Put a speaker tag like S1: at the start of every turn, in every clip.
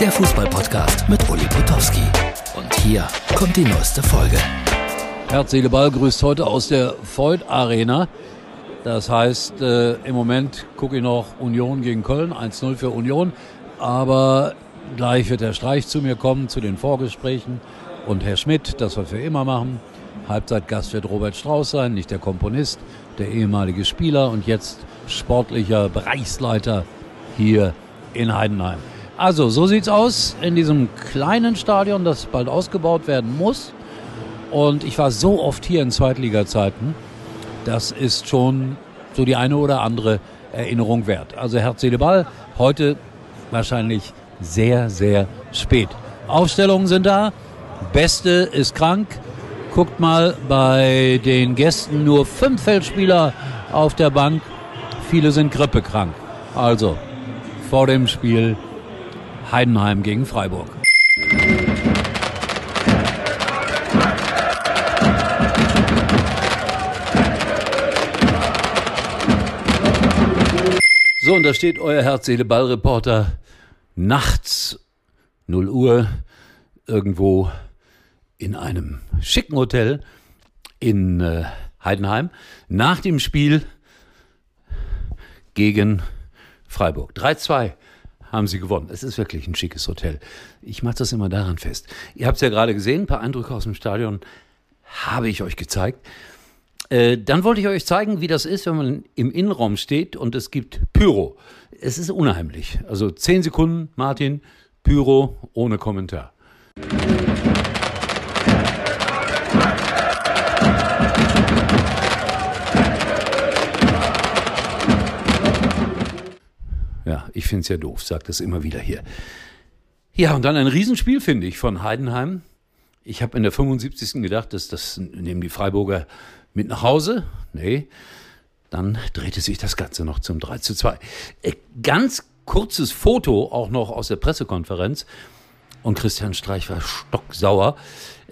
S1: der Fußballpodcast mit Uli Potowski. Und hier kommt die neueste Folge.
S2: Herz, Seele, Ball grüßt heute aus der Voigt Arena. Das heißt, äh, im Moment gucke ich noch Union gegen Köln, 1-0 für Union. Aber gleich wird der Streich zu mir kommen, zu den Vorgesprächen. Und Herr Schmidt, das wir immer machen. Halbzeitgast wird Robert Strauß sein, nicht der Komponist, der ehemalige Spieler und jetzt sportlicher Bereichsleiter hier in Heidenheim. Also, so sieht's aus in diesem kleinen Stadion, das bald ausgebaut werden muss. Und ich war so oft hier in Zweitliga-Zeiten, das ist schon so die eine oder andere Erinnerung wert. Also Herz, Seele, Ball, heute wahrscheinlich sehr, sehr spät. Aufstellungen sind da, Beste ist krank. Guckt mal bei den Gästen nur fünf Feldspieler auf der Bank. Viele sind grippekrank. Also vor dem Spiel Heidenheim gegen Freiburg. So, und da steht euer Herz-Seele-Ball-Reporter nachts 0 Uhr irgendwo in einem schicken Hotel in äh, Heidenheim nach dem Spiel gegen Freiburg. 3-2 haben sie gewonnen. Es ist wirklich ein schickes Hotel. Ich mache das immer daran fest. Ihr habt es ja gerade gesehen, ein paar Eindrücke aus dem Stadion habe ich euch gezeigt. Äh, dann wollte ich euch zeigen, wie das ist, wenn man im Innenraum steht und es gibt Pyro. Es ist unheimlich. Also 10 Sekunden, Martin, Pyro ohne Kommentar. Ich finde es ja doof, sagt das immer wieder hier. Ja, und dann ein Riesenspiel, finde ich, von Heidenheim. Ich habe in der 75. gedacht, dass das nehmen die Freiburger mit nach Hause. Nee, dann drehte sich das Ganze noch zum 3 zu 2. Äh, ganz kurzes Foto auch noch aus der Pressekonferenz. Und Christian Streich war stocksauer.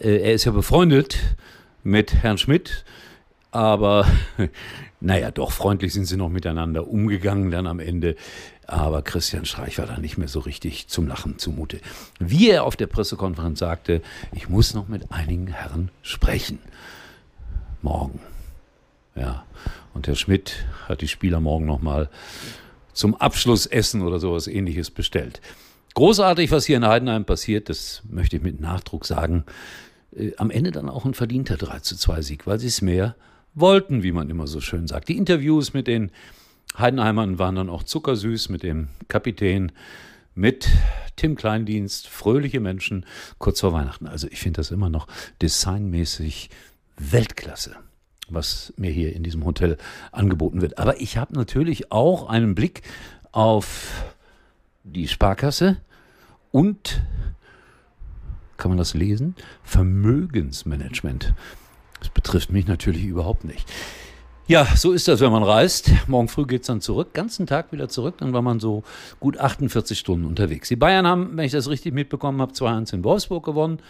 S2: Äh, er ist ja befreundet mit Herrn Schmidt, aber naja, doch freundlich sind sie noch miteinander umgegangen dann am Ende. Aber Christian Streich war da nicht mehr so richtig zum Lachen zumute. Wie er auf der Pressekonferenz sagte, ich muss noch mit einigen Herren sprechen. Morgen. Ja. Und Herr Schmidt hat die Spieler morgen nochmal zum Abschlussessen oder sowas ähnliches bestellt. Großartig, was hier in Heidenheim passiert, das möchte ich mit Nachdruck sagen. Äh, am Ende dann auch ein verdienter 3 zu 2 Sieg, weil sie es mehr wollten, wie man immer so schön sagt. Die Interviews mit den Heidenheimern waren dann auch zuckersüß mit dem Kapitän, mit Tim Kleindienst, fröhliche Menschen kurz vor Weihnachten. Also ich finde das immer noch designmäßig Weltklasse, was mir hier in diesem Hotel angeboten wird. Aber ich habe natürlich auch einen Blick auf die Sparkasse und, kann man das lesen? Vermögensmanagement. Das betrifft mich natürlich überhaupt nicht. Ja, so ist das, wenn man reist. Morgen früh geht's dann zurück, ganzen Tag wieder zurück. Dann war man so gut 48 Stunden unterwegs. Die Bayern haben, wenn ich das richtig mitbekommen habe, 2-1 in Wolfsburg gewonnen.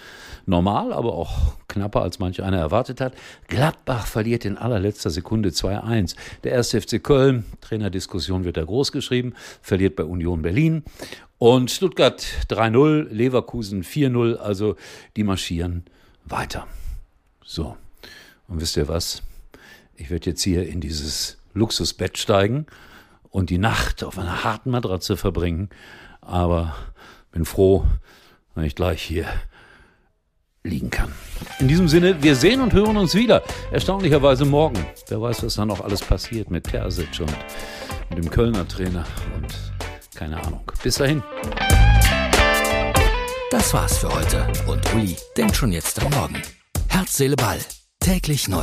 S2: Normal, aber auch knapper, als manch einer erwartet hat. Gladbach verliert in allerletzter Sekunde 2-1. Der erste FC Köln, Trainerdiskussion wird da groß geschrieben, verliert bei Union Berlin. Und Stuttgart 3-0, Leverkusen 4-0. Also die marschieren weiter. So. Und wisst ihr was? Ich werde jetzt hier in dieses Luxusbett steigen und die Nacht auf einer harten Matratze verbringen. Aber bin froh, wenn ich gleich hier liegen kann. In diesem Sinne, wir sehen und hören uns wieder. Erstaunlicherweise morgen. Wer weiß, was da noch alles passiert mit Terzic und mit dem Kölner Trainer und keine Ahnung. Bis dahin.
S1: Das war's für heute. Und Uli denkt schon jetzt am Morgen. Herz, Seele, Ball. Täglich neu.